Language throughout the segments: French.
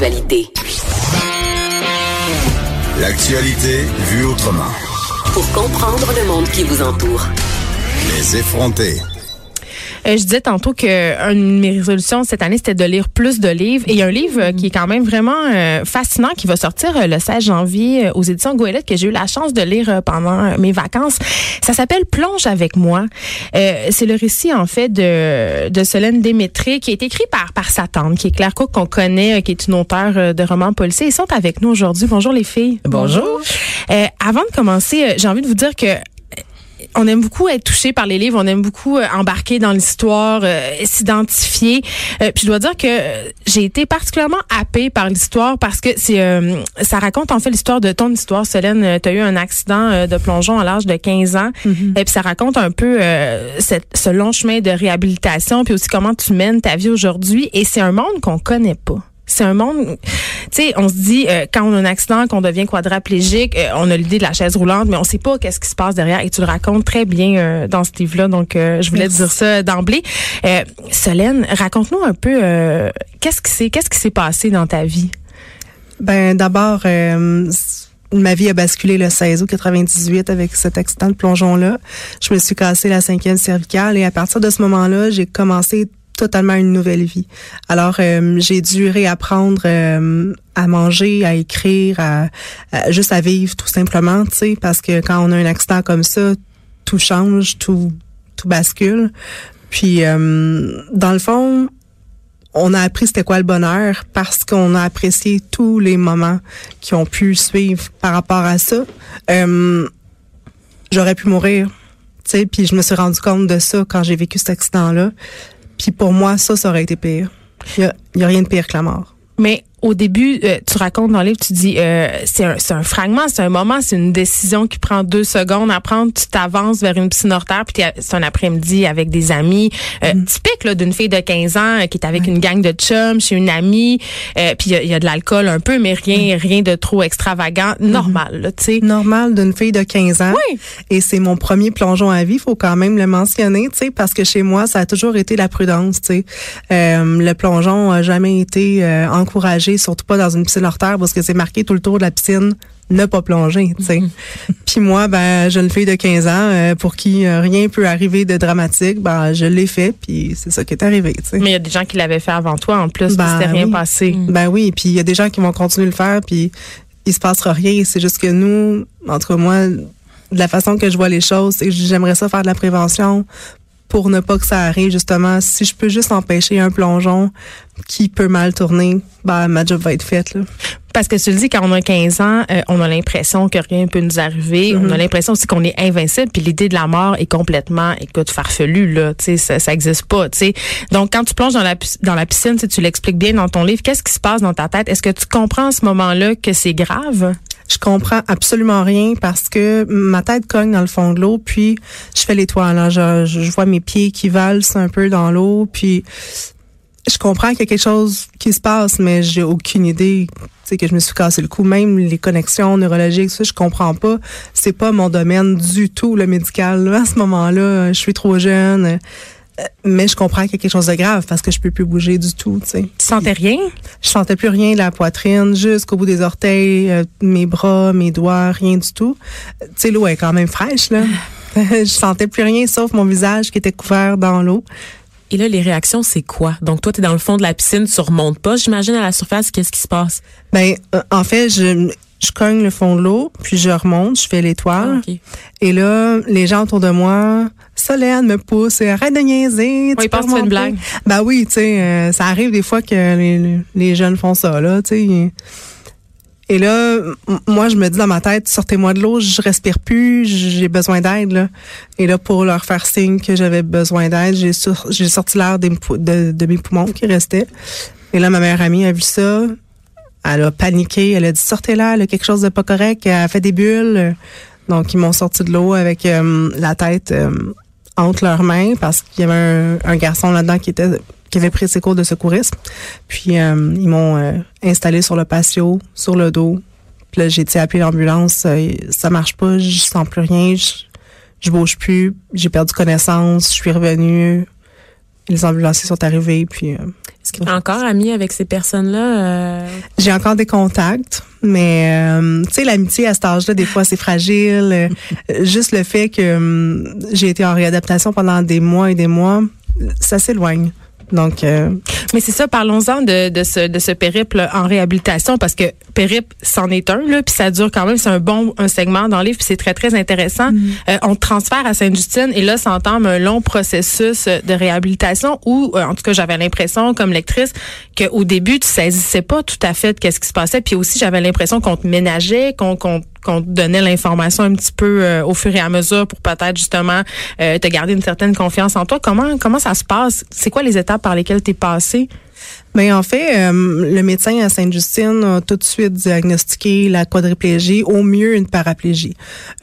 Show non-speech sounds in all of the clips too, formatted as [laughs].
l'actualité. L'actualité vue autrement. Pour comprendre le monde qui vous entoure. Les effronter. Euh, je disais tantôt que une de mes résolutions cette année, c'était de lire plus de livres. Et il y a un livre euh, qui est quand même vraiment euh, fascinant qui va sortir le 16 janvier aux éditions Goélette que j'ai eu la chance de lire pendant mes vacances. Ça s'appelle Plonge avec moi. c'est le récit en fait de, de Solène Démétré qui est écrit par, par sa tante, qui est Claire Cook qu'on connaît, qui est une auteure de romans policiers. Ils sont avec nous aujourd'hui. Bonjour les filles. Bonjour. avant de commencer, j'ai envie de vous dire que on aime beaucoup être touché par les livres, on aime beaucoup euh, embarquer dans l'histoire, euh, s'identifier. Euh, puis je dois dire que j'ai été particulièrement happée par l'histoire parce que c'est ça raconte en fait l'histoire de ton histoire. Solène, tu as eu un accident de plongeon à l'âge de 15 ans mm-hmm. et puis ça raconte un peu cette, ce long chemin de réhabilitation puis aussi comment tu mènes ta vie aujourd'hui et c'est un monde qu'on connaît pas. C'est un monde, tu sais, on se dit euh, quand on a un accident, qu'on devient quadraplégique, euh, on a l'idée de la chaise roulante, mais on sait pas qu'est-ce qui se passe derrière. Et tu le racontes très bien euh, dans ce livre-là, donc je voulais te dire ça d'emblée. Solène, raconte-nous un peu qu'est-ce qui s'est qu'est-ce qui s'est passé dans ta vie? Ben d'abord. Ma vie a basculé le 16 août 98 avec cet accident de plongeon-là. Je me suis cassé la cinquième cervicale et à partir de ce moment-là, j'ai commencé totalement une nouvelle vie. Alors, euh, j'ai dû réapprendre euh, à manger, à écrire, à, juste à vivre tout simplement, tu sais, parce que quand on a un accident comme ça, tout change, tout tout bascule. Puis, euh, dans le fond, on a appris c'était quoi le bonheur parce qu'on a apprécié tous les moments qui ont pu suivre par rapport à ça. J'aurais pu mourir, tu sais, puis je me suis rendu compte de ça quand j'ai vécu cet accident-là. Puis pour moi, ça, ça aurait été pire. Il n'y a, rien de pire que la mort. Mais au début, euh, tu racontes dans le livre, tu dis, euh, c'est un, un, fragment, c'est un moment, c'est une décision qui prend deux secondes à prendre. Tu t'avances vers une piscine hors terre, puis c'est un après-midi avec des amis. Euh, mm. Typique là, d'une fille de 15 ans qui est avec une gang de chums chez une amie. puis il y, a de l'alcool un peu, mais rien mm. rien de trop extravagant. Mm-hmm. Normal, tu sais. Normal d'une fille de 15 ans. Oui. Et c'est mon premier plongeon à vie, faut quand même le mentionner, tu sais, parce que chez moi, ça a toujours été la prudence, tu sais. le plongeon a jamais été encouragé surtout pas dans une piscine hors terre parce que c'est marqué tout le tour de la piscine ne pas plonger, tu sais. Puis moi, ben, jeune fille de 15 ans, euh, pour qui euh, rien peut arriver de dramatique, ben, je l'ai fait, puis c'est ça qui est arrivé, tu sais. Mais il y a des gens qui l'avaient fait avant toi, en plus, ben, c'était rien passé. Ben oui, puis il y a des gens qui vont continuer de le faire, puis il se passera rien. C'est juste que nous, entre moi, de la façon que je vois les choses, c'est que j'aimerais ça faire de la prévention pour ne pas que ça arrive, justement. Si je peux juste empêcher un plongeon qui peut mal tourner, ben, ma job va être faite. Là. Parce que tu le dis, quand on a 15 ans, euh, on a l'impression que rien peut nous arriver. On a mm-hmm. l'impression aussi qu'on est invincible. Puis l'idée de la mort est complètement, écoute, farfelue, là. Tu sais, ça, ça existe pas, tu sais. Donc, quand tu plonges dans la, dans la piscine, tu l'expliques bien dans ton livre, qu'est-ce qui se passe dans ta tête? Est-ce que tu comprends à ce moment-là que c'est grave? Je comprends absolument rien parce que ma tête cogne dans le fond de l'eau, puis je fais l'étoile. Hein. Je, vois mes pieds qui valsent un peu dans l'eau, puis je comprends qu'il y a quelque chose qui se passe, mais j'ai aucune idée. C'est que je me suis cassé le cou, même les connexions neurologiques, ça, je comprends pas. C'est pas mon domaine du tout, le médical. À ce moment-là, je suis trop jeune mais je comprends qu'il y a quelque chose de grave parce que je peux plus bouger du tout. Tu, sais. tu sentais rien? Je sentais plus rien de la poitrine jusqu'au bout des orteils, euh, mes bras, mes doigts, rien du tout. Tu sais, l'eau est quand même fraîche, là. [laughs] je sentais plus rien sauf mon visage qui était couvert dans l'eau. Et là, les réactions, c'est quoi? Donc, toi, tu es dans le fond de la piscine, tu remontes pas, j'imagine, à la surface, qu'est-ce qui se passe? Ben, euh, en fait, je, je cogne le fond de l'eau, puis je remonte, je fais l'étoile. Ah, et là, les gens autour de moi, Solène me pousse, arrête de niaiser. Oui, tu une blague. Ben oui, tu sais, euh, ça arrive des fois que les, les jeunes font ça, là, tu sais. Et là, moi, je me dis dans ma tête, sortez-moi de l'eau, je respire plus, j'ai besoin d'aide. Là. Et là, pour leur faire signe que j'avais besoin d'aide, j'ai, j'ai sorti l'air de, de mes poumons qui restaient. Et là, ma meilleure amie a vu ça. Elle a paniqué. Elle a dit sortez là, elle a quelque chose de pas correct. Elle a fait des bulles. Donc, ils m'ont sorti de l'eau avec euh, la tête euh, entre leurs mains parce qu'il y avait un, garçon là-dedans qui était qui avait pris ses cours de secourisme. Puis euh, ils m'ont installé sur le patio, sur le dos. Puis là, j'ai été appeler l'ambulance. ça marche pas, je sens plus rien, je, je bouge plus, j'ai perdu connaissance, je suis revenue. Les ambulanciers sont arrivés, puis... euh, Est-ce que tu es encore ami avec ces personnes-là? euh? J'ai encore des contacts, mais euh, tu sais, l'amitié à cet âge-là, des fois, c'est fragile. Euh, juste le fait que euh, j'ai été en réadaptation pendant des mois et des mois, ça s'éloigne. Donc, euh, Mais c'est ça, parlons-en de, de, ce, de ce périple en réhabilitation parce que périple, c'en est un, là, puis ça dure quand même, c'est un bon un segment dans le livre, puis c'est très, très intéressant. Euh, on te transfère à Sainte-Justine et là, s'entame un long processus de réhabilitation où, euh, en tout cas, j'avais l'impression, comme lectrice, qu'au début, tu saisissais pas tout à fait de qu'est-ce qui se passait, puis aussi, j'avais l'impression qu'on te ménageait, qu'on qu'on qu'on te donnait l'information un petit peu euh, au fur et à mesure pour peut-être justement euh, te garder une certaine confiance en toi. Comment comment ça se passe? C'est quoi les étapes par lesquelles tu es passé? Mais en fait, euh, le médecin à Sainte-Justine a tout de suite diagnostiqué la quadriplégie, au mieux une paraplégie.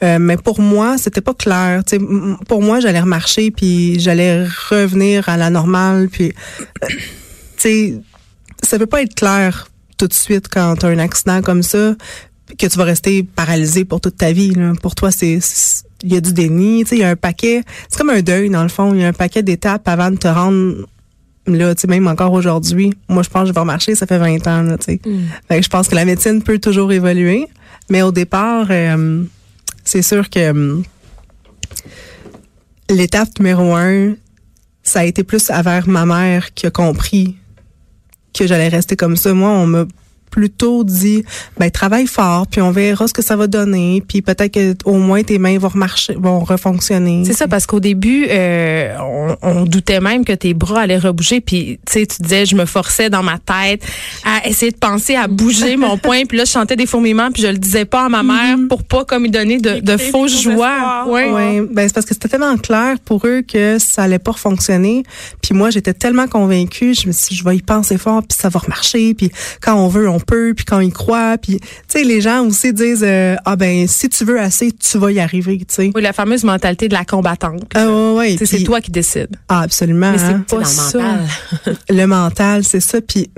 Euh, mais pour moi, c'était pas clair. Tu sais, m- pour moi, j'allais remarcher puis j'allais revenir à la normale. Puis, euh, tu sais, ça peut pas être clair tout de suite quand tu as un accident comme ça que tu vas rester paralysé pour toute ta vie. là. Pour toi, c'est il y a du déni. Tu sais, il y a un paquet. C'est comme un deuil dans le fond. Il y a un paquet d'étapes avant de te rendre là, tu sais, même encore aujourd'hui, moi, je pense que je vais remarcher, ça fait 20 ans, tu sais. Fait que je pense que la médecine peut toujours évoluer. Mais au départ, euh, c'est sûr que euh, l'étape numéro un, ça a été plus envers ma mère qui a compris que j'allais rester comme ça. Moi, on m'a plutôt dit ben travaille fort puis on verra ce que ça va donner puis peut-être que au moins tes mains vont remarcher vont refonctionner. C'est ça, parce qu'au début, euh, on, on doutait même que tes bras allaient rebouger. Puis, tu sais, tu disais, je me forçais dans ma tête à essayer de penser à bouger mon [laughs] poing. Puis là, je chantais des fourmillements, puis je le disais pas à ma mère pour pas comme lui donner de, de faux. Ouais. Ouais, ben c'est parce que c'était tellement clair pour eux que ça allait pas fonctionner. Puis moi, j'étais tellement convaincue, je me suis dit, je vais y penser fort, puis ça va remarcher, puis quand on veut, on peut, puis quand on y croit, puis tu sais, les gens aussi disent, euh, ah ben si tu veux assez, tu vas y arriver, tu sais. Oui, la fameuse mentalité de la combattante. Ah ouais, ouais, Tu sais, c'est toi qui décides. Ah absolument. Mais c'est hein. pas dans le ça. mental. [laughs] le mental, c'est ça. Puis,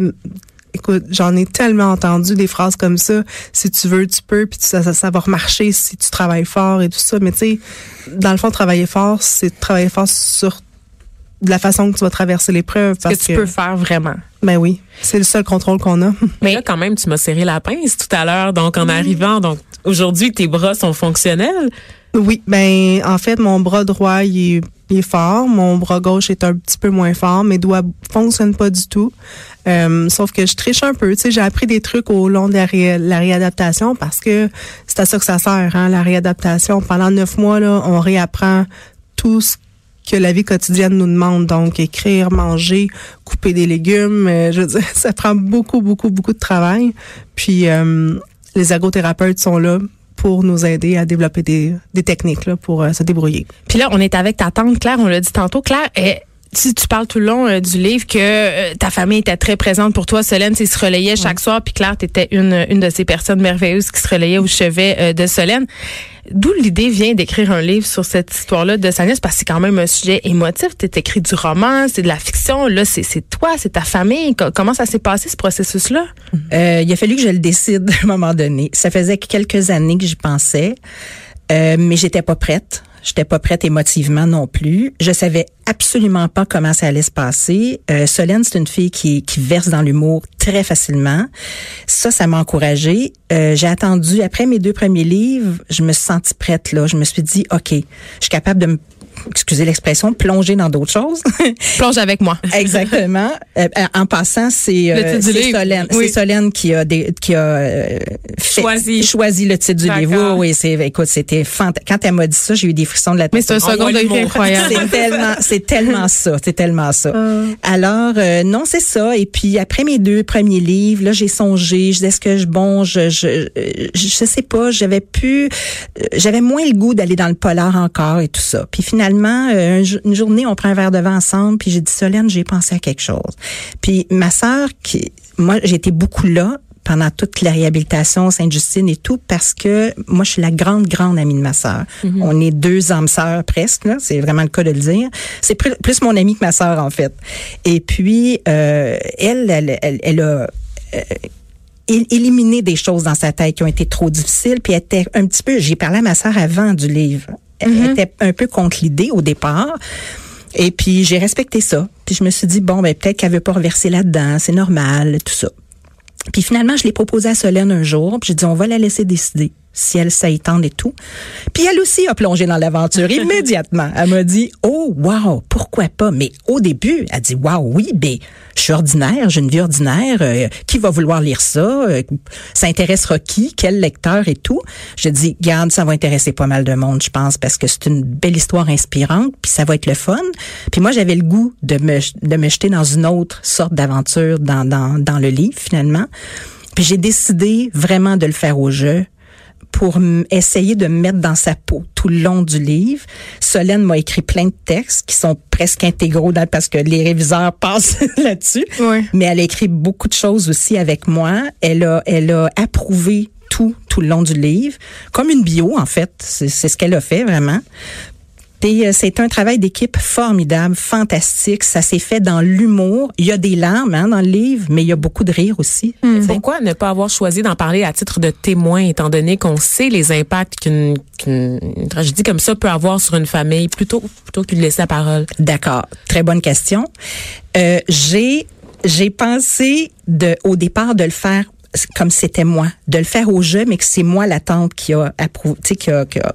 écoute, j'en ai tellement entendu des phrases comme ça. Si tu veux, tu peux, puis ça, ça, ça va remarcher si tu travailles fort et tout ça. Mais tu sais, dans le fond, travailler fort, c'est travailler fort sur de la façon que tu vas traverser l'épreuve. Que Parce tu peux faire vraiment. Ben oui, c'est le seul contrôle qu'on a. Mais là, quand même, tu m'as serré la pince tout à l'heure. Donc, en arrivant, donc aujourd'hui, tes bras sont fonctionnels? Oui, ben en fait, mon bras droit, il est, il est fort. Mon bras gauche est un petit peu moins fort. Mes doigts fonctionnent pas du tout. Euh, sauf que je triche un peu. Tu sais, j'ai appris des trucs au long de la, ré- la réadaptation parce que c'est à ça que ça sert, hein, la réadaptation. Pendant neuf mois, là, on réapprend tout ce que la vie quotidienne nous demande. Donc, écrire, manger, couper des légumes. euh, je veux dire, [laughs] ça prend beaucoup, beaucoup, beaucoup de travail. Puis, euh, les ergothérapeutes sont là pour nous aider à développer des, techniques là, pour euh, se débrouiller. Puis là, on est avec ta tante Claire, on l'a dit tantôt. Claire, eh, tu, tu parles tout le long euh, du livre que euh, ta famille était très présente pour toi. Solène, sais, se relayait chaque soir. Puis Claire, tu étais une, une de ces personnes merveilleuses qui se relayait au chevet euh, de Solène. D'où l'idée vient d'écrire un livre sur cette histoire-là de sa nièce, parce que c'est quand même un sujet émotif. Tu écrit du roman, c'est de la fiction. Là, c'est c'est toi, c'est ta famille. Co- Comment ça s'est passé, ce processus-là? Euh, il a fallu que je le décide [laughs] à un moment donné. Ça faisait quelques années que j'y pensais, euh, mais j'étais pas prête. J'étais pas prête émotivement non plus. Je savais absolument pas comment ça allait se passer. Euh, Solène, c'est une fille qui, qui verse dans l'humour très facilement. Ça, ça m'a encouragée. Euh, j'ai attendu, après mes deux premiers livres, je me suis sentie prête là. Je me suis dit, OK, je suis capable de me excusez l'expression, plonger dans d'autres choses. [laughs] Plonge avec moi. [laughs] Exactement. Euh, en passant, c'est euh. Solène, Oui. c'est Solène qui a des, qui a euh, fait- Choisi. choisi le titre du livre. Oui, c'est écoute, c'était fantastique. Quand elle m'a dit ça, j'ai eu des frissons de la tête. Mais c'est un second degré incroyable. C'est tellement, c'est tellement [laughs] ça, c'est tellement ça. Alors euh, non, c'est ça. Et puis après mes deux premiers livres, là, j'ai songé. Je disais est-ce que je bon, je, je, euh, je, sais pas. J'avais plus, euh, j'avais moins le goût d'aller dans le polar encore et tout ça. Puis finalement, euh, un jo- une journée, on prend un verre de vin ensemble. Puis j'ai dit Solène, j'ai pensé à quelque chose. Puis ma sœur, qui, moi, j'étais beaucoup là pendant toute la réhabilitation Sainte-Justine et tout parce que moi je suis la grande grande amie de ma sœur. On est deux âmes sœurs presque là, c'est vraiment le cas de le dire. C'est plus, mon amie que ma sœur en fait. Et puis euh, elle, elle, elle, elle a euh, é- éliminé des choses dans sa tête qui ont été trop difficiles puis elle était un petit peu j'ai parlé à ma sœur avant du livre. Elle était un peu contre l'idée au départ. Et puis j'ai respecté ça. Puis Puis je me suis dit, bon, ben peut-être qu'elle veut pas reverser là-dedans, c'est normal, tout ça. Puis finalement, je l'ai proposé à Solène un jour, puis j'ai dit, on va la laisser décider si elle s'étend et tout. Puis elle aussi a plongé dans l'aventure [laughs] immédiatement. Elle m'a dit "Oh wow, pourquoi pas? Mais au début, elle dit "Wow, oui, ben je suis ordinaire, j'ai une vie ordinaire, euh, qui va vouloir lire ça? Euh, Ça intéressera qui? Quel lecteur et tout? Je dis "Garde, ça va intéresser pas mal de monde, je pense parce que c'est une belle histoire inspirante, puis ça va être le fun." Puis moi, j'avais le goût de me de me jeter dans une autre sorte d'aventure dans dans dans le livre finalement. Puis j'ai décidé vraiment de le faire au jeu pour essayer de me mettre dans sa peau tout le long du livre. Solène m'a écrit plein de textes qui sont presque intégraux dans, parce que les réviseurs [laughs] passent là-dessus. Oui. Mais elle a écrit beaucoup de choses aussi avec moi. Elle a, elle a approuvé tout tout le long du livre, comme une bio en fait. C'est ce qu'elle a fait vraiment. Puis euh, c'est un travail d'équipe formidable, fantastique. Ça s'est fait dans l'humour. Il y a des larmes hein, dans le livre, mais il y a beaucoup de rire aussi. Mm. Pourquoi ne pas avoir choisi d'en parler à titre de témoin, étant donné qu'on sait les impacts qu'une qu'une tragédie comme ça peut avoir sur une famille, plutôt plutôt que de laisser la parole? D'accord, très bonne question. Euh, j'ai j'ai pensé de au départ de le faire comme c'était moi, de le faire au jeu, mais que c'est moi la tante qui a approuvé, qui a, qui a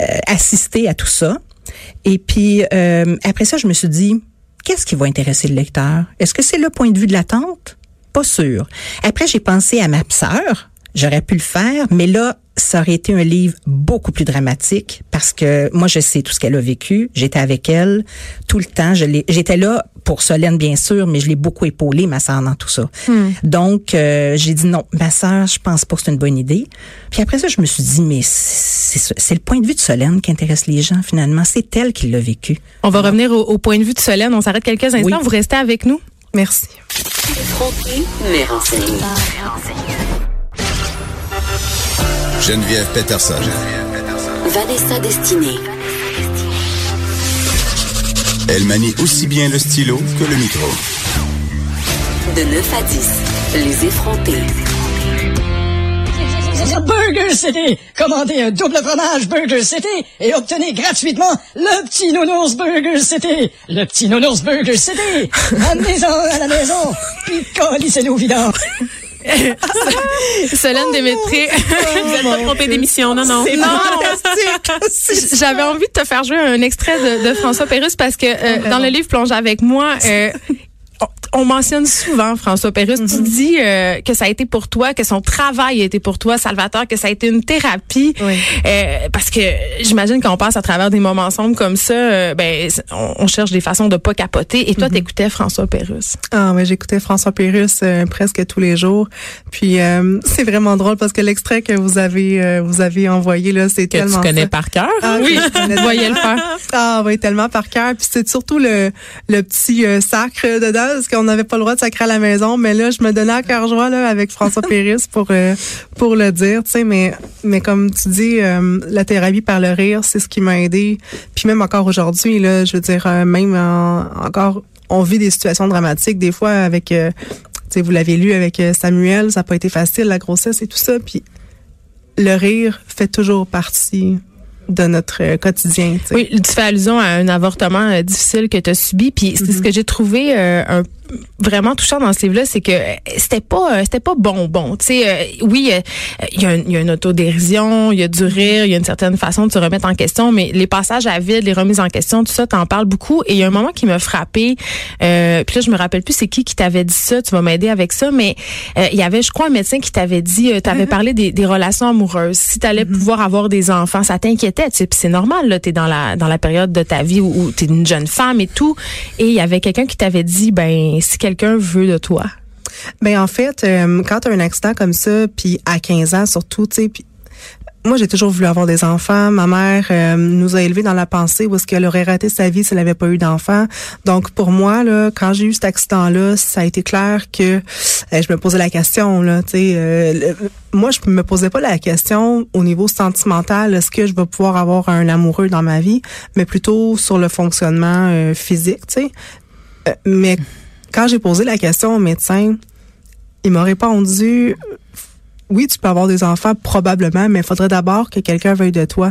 euh, assisté à tout ça. Et puis euh, après ça, je me suis dit, qu'est-ce qui va intéresser le lecteur? Est-ce que c'est le point de vue de la tante Pas sûr. Après, j'ai pensé à ma sœur. J'aurais pu le faire, mais là, ça aurait été un livre beaucoup plus dramatique parce que moi, je sais tout ce qu'elle a vécu. J'étais avec elle tout le temps. J'étais là pour Solène, bien sûr, mais je l'ai beaucoup épaulée, ma sœur, dans tout ça. Hmm. Donc, euh, j'ai dit non, ma sœur, je pense pas que c'est une bonne idée. Puis après ça, je me suis dit, mais c'est le point de vue de Solène qui intéresse les gens, finalement. C'est elle qui l'a vécu. On va revenir au, au, point de vue de Solène. On s'arrête quelques instants. Oui. Vous restez avec nous. Merci. Mais renseigné. Geneviève Peterson. Vanessa Destinée. Elle manie aussi bien le stylo que le micro. De 9 à 10, les effrontés. Burger City! Commandez un double fromage Burger City et obtenez gratuitement le petit nounours Burger City! Le petit nounours Burger City! Amenez-en à la maison, puis collissez-le au vidange! [laughs] Solène Démétré. [laughs] Vous n'êtes pas trompé d'émission, non, non. C'est Non. fantastique. [laughs] J'avais envie de te faire jouer un extrait de, de François Pérusse parce que euh, dans le livre Plonge avec moi, euh, on- on mentionne souvent François Pérusse. Tu dis euh, que ça a été pour toi, que son travail a été pour toi, Salvatore, que ça a été une thérapie. Oui. Euh, parce que j'imagine qu'on passe à travers des moments sombres comme ça, euh, ben on, on cherche des façons de pas capoter. Et toi, t'écoutais François Pérusse. Ah ouais, j'écoutais François Pérusse euh, presque tous les jours. Puis euh, c'est vraiment drôle parce que l'extrait que vous avez euh, vous avez envoyé là, c'est tellement tu connais ça. par cœur. Ah, Oui, [laughs] vous voyez le faire. Ah oui, tellement par cœur. Puis c'est surtout le, le petit euh, sacre dedans, parce qu'on n'avait pas le droit de sacrer à la maison. Mais là, je me donnais à cœur joie là, avec François Péris pour euh, pour le dire. Tu sais, mais mais comme tu dis, euh, la thérapie par le rire, c'est ce qui m'a aidé. Puis même encore aujourd'hui, là, je veux dire, euh, même en- encore, on vit des situations dramatiques des fois avec. tu sais, vous l'avez lu avec Samuel, ça n'a pas été facile, la grossesse et tout ça. Puis le rire fait toujours partie de notre quotidien. tu sais. Oui, tu fais allusion à un avortement euh, difficile que tu as subi, puis c'est ce que j'ai trouvé euh, un vraiment touchant dans ce livre-là, c'est que euh, c'était pas euh, c'était pas bonbon. Tu sais, euh, oui, euh, il y, a un- il y a une autodérision, il y a du rire, il y a une certaine façon de se remettre en question, mais les passages à vide, les remises en question, tout ça, t'en parles beaucoup. Et il y a un moment qui m'a frappé. Euh, puis là, je me rappelle plus c'est qui qui t'avait dit ça. Tu vas m'aider avec ça, mais euh, il y avait, je crois, un médecin qui t'avait dit, euh, t'avais parlé des, des relations amoureuses. Si t'allais pouvoir avoir des enfants, ça t'inquiétait. Tu sais, puis c'est normal. Là, t'es dans la dans la période de ta vie où, où t'es une jeune femme et tout. Et il y avait quelqu'un qui t'avait dit, ben si quelqu'un veut de toi? Ben en fait, euh, quand tu as un accident comme ça, puis à 15 ans surtout, tu sais, moi j'ai toujours voulu avoir des enfants. Ma mère euh, nous a élevés dans la pensée où est-ce qu'elle aurait raté sa vie si elle n'avait pas eu d'enfants. Donc pour moi là, quand j'ai eu cet accident-là, ça a été clair que euh, je me posais la question là, euh, moi je me posais pas la question au niveau sentimental, est-ce que je vais pouvoir avoir un amoureux dans ma vie, mais plutôt sur le fonctionnement physique, sais. Mais quand j'ai posé la question au médecin, il m'a répondu oui, tu peux avoir des enfants probablement, mais il faudrait d'abord que quelqu'un veuille de toi.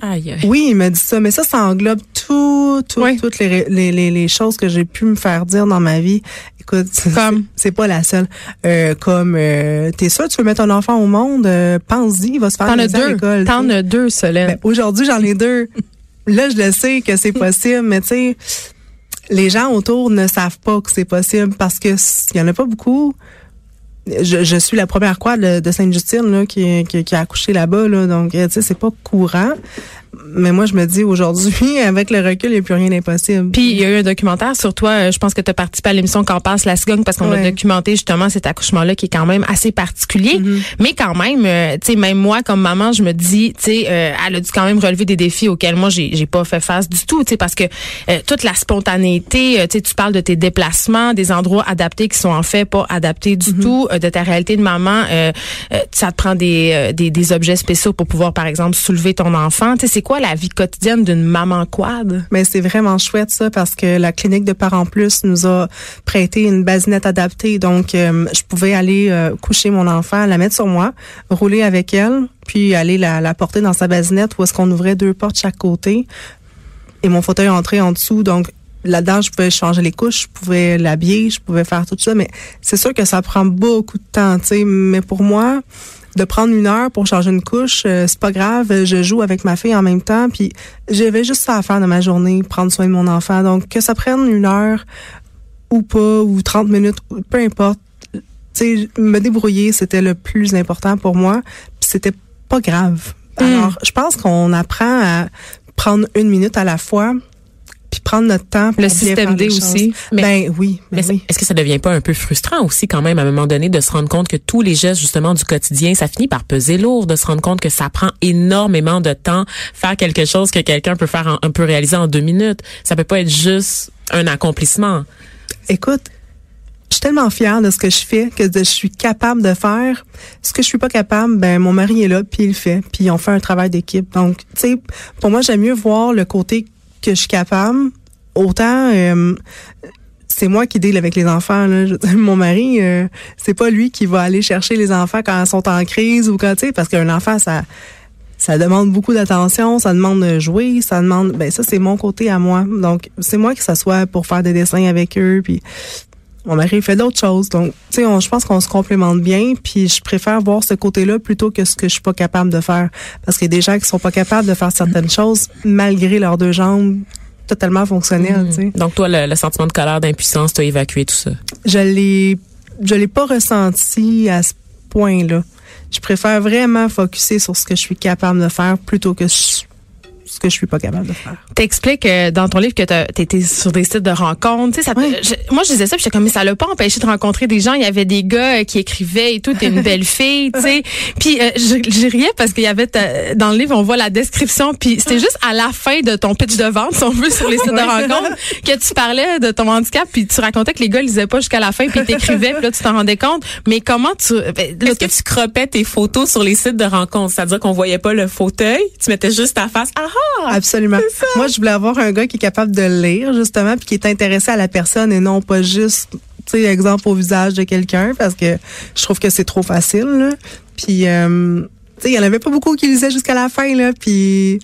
Aïe, aïe. Oui, il m'a dit ça, mais ça, ça englobe tout, tout Oui. toutes les, ré- les, les, les choses que j'ai pu me faire dire dans ma vie. Écoute, [laughs] c'est- Comme? c'est pas la seule. Euh, comme, euh, t'es sûr, tu veux mettre un enfant au monde, euh, pense-y, il va se faire T'en as deux. T'en as deux, Solène. Ben, Aujourd'hui, j'en ai deux. Là, je le sais que c'est [laughs] possible, mais tu sais, les gens autour ne savent pas que c'est possible parce que il y en a pas beaucoup. Je, je suis la première quoi de, de Sainte-Justine qui, qui, qui a accouché là-bas, là, donc euh, tu sais, c'est pas courant. Mais moi, je me dis aujourd'hui, [laughs] avec le recul, il n'y a plus rien d'impossible. Puis il y a eu un documentaire sur toi. euh, Je pense que tu as participé à l'émission Quand passe la cigogne parce qu'on a Ouais. documenté justement cet accouchement-là qui est quand même assez particulier. Mm-hmm. Mais quand même, euh, tu sais, même moi comme maman, je me dis, tu sais, euh, elle a dû quand même relever des défis auxquels moi j'ai pas fait face du tout. Tu sais, parce que euh, toute la spontanéité, tu sais, tu parles de tes déplacements, des endroits adaptés qui sont en fait pas adaptés du Mm-hmm. tout, euh, de ta réalité de maman. euh, euh, ça te prend des, euh, des objets spéciaux pour pouvoir par exemple soulever ton enfant. Tu sais, c'est quoi la vie quotidienne d'une maman quad? Mais c'est vraiment chouette ça parce que la clinique de Parents Plus nous a prêté une basinette adaptée. Donc, je pouvais aller coucher mon enfant, la mettre sur moi, rouler avec elle, puis aller la, porter dans sa basinette où est-ce qu'on ouvrait deux portes chaque côté et mon fauteuil entrait en dessous. Donc, là-dedans, je pouvais changer les couches, je pouvais l'habiller, je pouvais faire tout ça. Mais c'est sûr que ça prend beaucoup de temps, tu sais. Mais pour moi, de prendre une heure pour changer une couche, euh, c'est pas grave. Je joue avec ma fille en même temps, puis j'avais juste ça à faire dans ma journée, prendre soin de mon enfant. Donc que ça prenne une heure ou pas, ou 30 minutes, peu importe. Tu sais, me débrouiller, c'était le plus important pour moi. Puis c'était pas grave. Alors, je pense qu'on apprend à prendre une minute à la fois, puis prendre notre temps. Pour Le système D aussi. Mais- ben oui, ben Mais oui. est-ce que ça devient pas un peu frustrant aussi quand même à un moment donné de se rendre compte que tous les gestes justement du quotidien, ça finit par peser lourd, de se rendre compte que ça prend énormément de temps faire quelque chose que quelqu'un peut faire, en, peut réaliser en deux minutes. Ça peut pas être juste un accomplissement. Écoute, je suis tellement fière de ce que je fais que de- je suis capable de faire. Ce que je suis pas capable, ben mon mari est là puis il le fait, puis on fait un travail d'équipe. Donc, tu sais, pour moi, j'aime mieux voir le côté que je suis capable. Autant euh, c'est moi qui deal avec les enfants. Mon mari, euh, c'est pas lui qui va aller chercher les enfants quand ils sont en crise ou quand tu sais, parce qu'un enfant, ça ça demande beaucoup d'attention, ça demande de jouer, ça demande ben ça c'est mon côté à moi. Donc c'est moi qui s'assois pour faire des dessins avec eux puis mon mari fait d'autres choses. Donc tu sais je pense qu'on se complémente bien puis je préfère voir ce côté-là plutôt que ce que je suis pas capable de faire parce qu'il y a des gens qui sont pas capables de faire certaines choses malgré leurs deux jambes totalement fonctionnelles, tu sais. Donc toi, le, le sentiment de colère, d'impuissance, t'as évacué tout ça? Je l'ai je l'ai pas ressenti à ce point-là. Je préfère vraiment focuser sur ce que je suis capable de faire plutôt que ce ce que je suis pas capable de faire. T'expliques euh, dans ton livre que t'as été sur des sites de rencontres. Tu sais, ça, te- je- moi, je disais ça, puis j'étais comme, mais ça l'a pas empêché de rencontrer des gens. Il y avait des gars euh, qui écrivaient et tout. T'es une belle fille, tu sais. Puis euh, riais parce qu'il y avait dans le livre, on voit la description. Puis c'était juste à la fin de ton pitch de vente, si on veut, sur les sites de rencontres, que tu parlais de ton handicap. Puis tu racontais que les gars lisaient pas jusqu'à la fin, puis ils t'écrivaient. Puis là, tu t'en rendais compte. Mais comment tu... ben, Est-ce que tu croppais tes photos sur les sites de rencontres? C'est-à-dire qu'on voyait pas le fauteuil, tu mettais juste ta face. Ah! Absolument. Moi, je voulais avoir un gars qui est capable de lire, justement, puis qui est intéressé à la personne et non pas juste, tu sais, exemple au visage de quelqu'un, parce que je trouve que c'est trop facile, là. Puis, euh, tu sais, il y en avait pas beaucoup qui lisaient jusqu'à la fin, là, puis...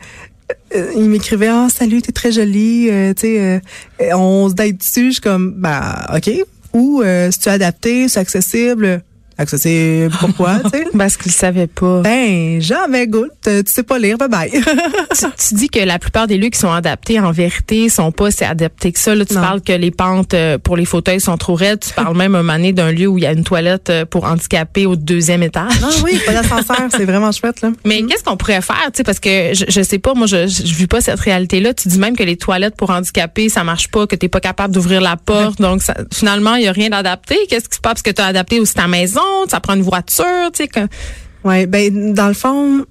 euh, il m'écrivait ah salut t'es très jolie euh, tu sais euh, on se date dessus je suis comme bah ok ou euh, si tu adapté c'est accessible accessible pourquoi [laughs] tu sais? Parce qu'ils savaient pas. ben jamais goût tu sais pas lire bye bye [laughs] tu, tu dis que la plupart des lieux qui sont adaptés, en vérité, sont pas si adaptés que ça. Là, tu Non. parles que les pentes euh, pour les fauteuils sont trop raides. Tu parles même un donné d'un lieu où il y a une toilette euh, pour handicapés au deuxième étage. ah oui pas d'ascenseur c'est vraiment chouette là Mais qu'est-ce qu'on pourrait faire, tu sais, parce que je, je sais pas, moi, je, je, je vis pas cette réalité-là. Tu dis même que les toilettes pour handicapés, ça marche pas, que t'es pas capable d'ouvrir la porte. Donc, ça, finalement, il y a rien d'adapté. Qu'est-ce qui se passe? Parce que tu as adapté aussi ta maison, ça prend une voiture, tu sais. que- Ouais, ben dans le fond,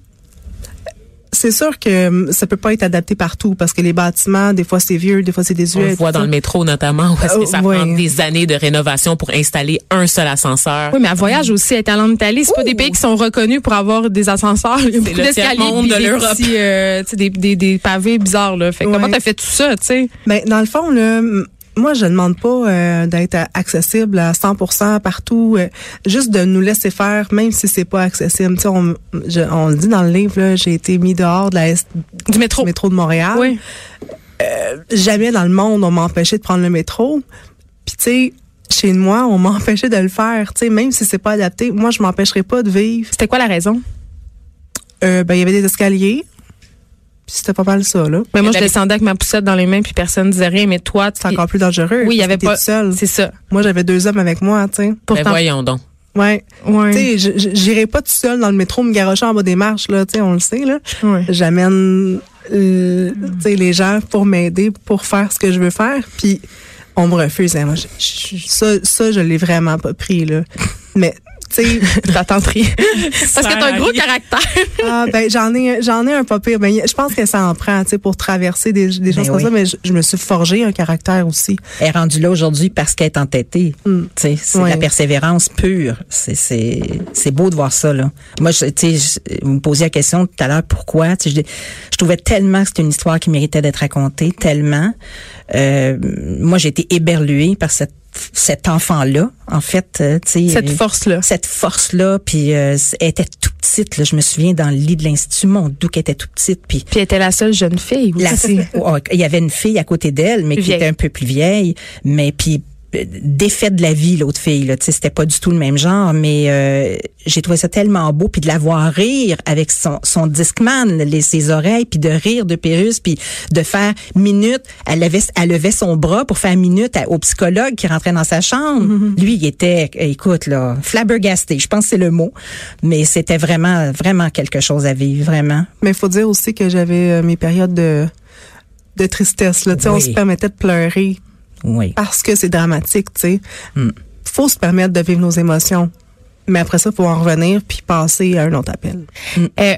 c'est sûr que hum, ça peut pas être adapté partout parce que les bâtiments, des fois c'est vieux, des fois c'est On désuet. le voit dans le métro notamment, où est-ce que Euh, ça ouais. prend des années de rénovation pour installer un seul ascenseur. Oui, mais elle voyage aussi. Est allée en Italie. C'est pas des pays qui sont reconnus pour avoir des ascenseurs. Il y a beaucoup le d'escaliers tiers-monde puis de des l'Europe. petits, euh, des, des, des pavés bizarres. Là. Fait Ouais. comment t'as fait tout ça, tu sais? Ben dans le fond là, hum, moi, je demande pas euh, d'être accessible à 100% partout, euh, juste de nous laisser faire, même si c'est pas accessible. Tu sais, on, je- on le dit dans le livre, là, j'ai été mis dehors de la S- Du métro. du métro de Montréal. Oui. Jamais dans le monde on m'a empêché de prendre le métro. Puis tu sais, chez moi, on m'a [laughs] empêché de le faire. Tu sais, même si c'est pas adapté, moi, je m'empêcherai pas de vivre. C'était quoi la raison? Euh, ben, il y avait des escaliers. Puis c'était pas mal ça, là. Mais moi, je descendais avec ma poussette dans les mains, puis personne disait rien. Mais toi, tu C'est encore plus dangereux. Oui, il y avait pas. seule. C'est ça. Moi, j'avais deux hommes avec moi, tu sais. Ben Pourtant, voyons donc. Ouais. ouais. Tu sais, j'irai pas tout seul dans le métro me garocher en bas des marches, là, tu sais, on le sait, là. Ouais. J'amène, euh, tu sais, les gens pour m'aider, pour faire ce que je veux faire, puis on me refuse. hein. Moi, je- je- ça, ça, je l'ai vraiment pas pris, là. Mais, tu sais, Ta tenterie. Parce que t'as un gros rien. caractère. ah, ben, j'en ai, j'en ai un pas pire. Ben, je pense que ça en prend, tu sais, pour traverser des, des choses Ben comme oui. ça, mais je, je me suis forgé un caractère aussi. Elle est rendue là aujourd'hui parce qu'elle est entêtée. Mm. Tu sais, C'est la persévérance pure. C'est c'est c'est beau de voir ça là. Moi, je- tu sais, je- vous me posiez la question tout à l'heure pourquoi? Tu sais, Je, je trouvais tellement que c'était une histoire qui méritait d'être racontée, tellement. Euh, moi, j'ai été éberluée par cette cet enfant-là, en fait. euh, tu sais, Cette euh, force-là. cette force-là, puis euh, elle était tout petite. Là, je me souviens dans le lit de l'institut, mon doux était tout petite, puis Puis elle était la seule jeune fille la- aussi. [laughs] Oh, il y avait une fille à côté d'elle, mais Plus qui vieille. était un peu plus vieille, mais puis défaite de la vie l'autre fille là, tu sais c'était pas du tout le même genre mais euh, j'ai trouvé ça tellement beau puis de la voir rire avec son son discman les ses oreilles puis de rire de Pérus puis de faire minute. Elle levait elle levait son bras pour faire minute à- au psychologue qui rentrait dans sa chambre. Lui il était écoute là flabbergasté je pense que c'est le mot mais c'était vraiment vraiment quelque chose à vivre vraiment. Mais il faut dire aussi que j'avais euh, mes périodes de, de tristesse, là. Tu sais, on se permettait de pleurer oui parce que c'est dramatique, tu sais. Mm. Faut se permettre de vivre nos émotions. Mais après ça, faut en revenir puis passer à un autre appel. Euh,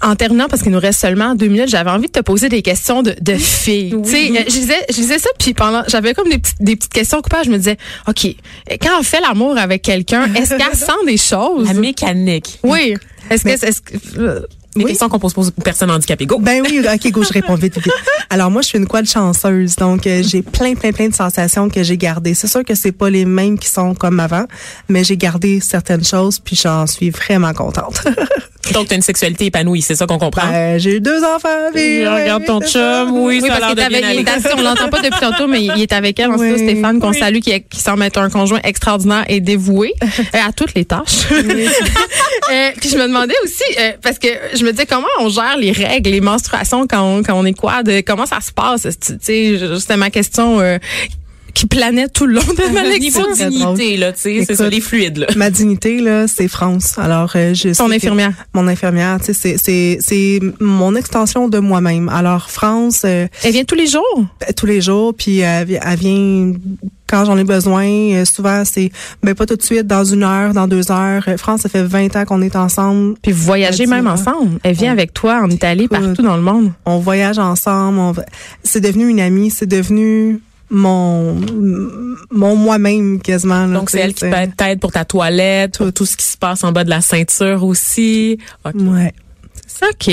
en terminant, parce qu'il nous reste seulement deux minutes, j'avais envie de te poser des questions de, de filles. Tu sais, euh, je disais, je disais ça, puis pendant, j'avais comme des petites, des petites questions coupables. Je me disais, ok, euh, quand on fait l'amour avec quelqu'un, est-ce qu'elle [laughs] sent des choses? La mécanique. Oui. Est-ce que, est-ce que, Les Oui. questions qu'on pose aux personnes handicapées. Go. Ben oui, ok, go, je réponds vite, vite. Alors moi, je suis une quad chanceuse, donc euh, j'ai plein, plein, plein de sensations que j'ai gardées. C'est sûr que c'est pas les mêmes qui sont comme avant, mais j'ai gardé certaines choses, puis j'en suis vraiment contente. [laughs] Donc, tu as une sexualité épanouie, c'est ça qu'on comprend? Ben, j'ai eu deux enfants. ouais, regarde ton chum, oui, Oui, ça a parce l'air qu'il de est bien avec, il aller. est assis, on l'entend pas depuis tantôt, mais il est avec elle. En Oui. studio, Stéphane, qu'on Oui. salue, qui, est- qui semble être un conjoint extraordinaire et dévoué euh, à toutes les tâches. [laughs] Euh, puis je me demandais aussi, euh, parce que je me disais, comment on gère les règles, les menstruations quand on, quand on est quad? Comment ça se passe? Tu sais, je- c'était ma question euh, qui planait tout le long de ma Le lecture. niveau dignité, là, tu sais, c'est ça, les fluides, là. Ma dignité, là, c'est France. Alors, euh, je Ton infirmière. Mon infirmière, tu sais, c'est, c'est, c'est mon extension de moi-même. Alors, France, euh, Elle vient tous les jours? tous les jours, puis elle, vi- elle vient quand j'en ai besoin. Euh, souvent, c'est ben pas tout de suite, dans une heure, dans deux heures. Euh, France, ça fait 20 ans qu'on est ensemble. Puis vous voyagez même ouais. ensemble. Elle vient avec toi en Italie, Écoute. partout dans le monde. On voyage ensemble. on va- C'est devenu une amie. C'est devenu mon mon moi-même quasiment. là, Donc, c'est elle qui peut t'aide pour ta toilette, tout ce qui se passe en bas de la ceinture aussi. OK. Ouais. OK.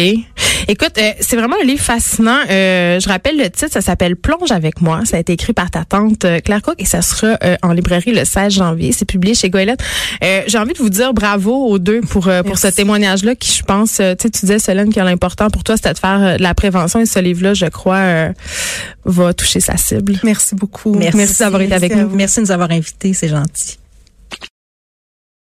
Écoute, euh, c'est vraiment un livre fascinant. Euh, je rappelle le titre, ça s'appelle Plonge avec moi. Ça a été écrit par ta tante euh, Claire Cook et ça sera euh, en librairie le 16 janvier. C'est publié chez Goélette. Euh, J'ai envie de vous dire bravo aux deux pour euh, pour ce Merci. témoignage-là qui, je pense, tu sais, tu disais, Solène, que l'important pour toi, c'était de faire de la prévention et ce livre-là, je crois, euh, va toucher sa cible. Merci beaucoup. Merci d'avoir été avec nous. Merci de nous avoir invités, c'est gentil.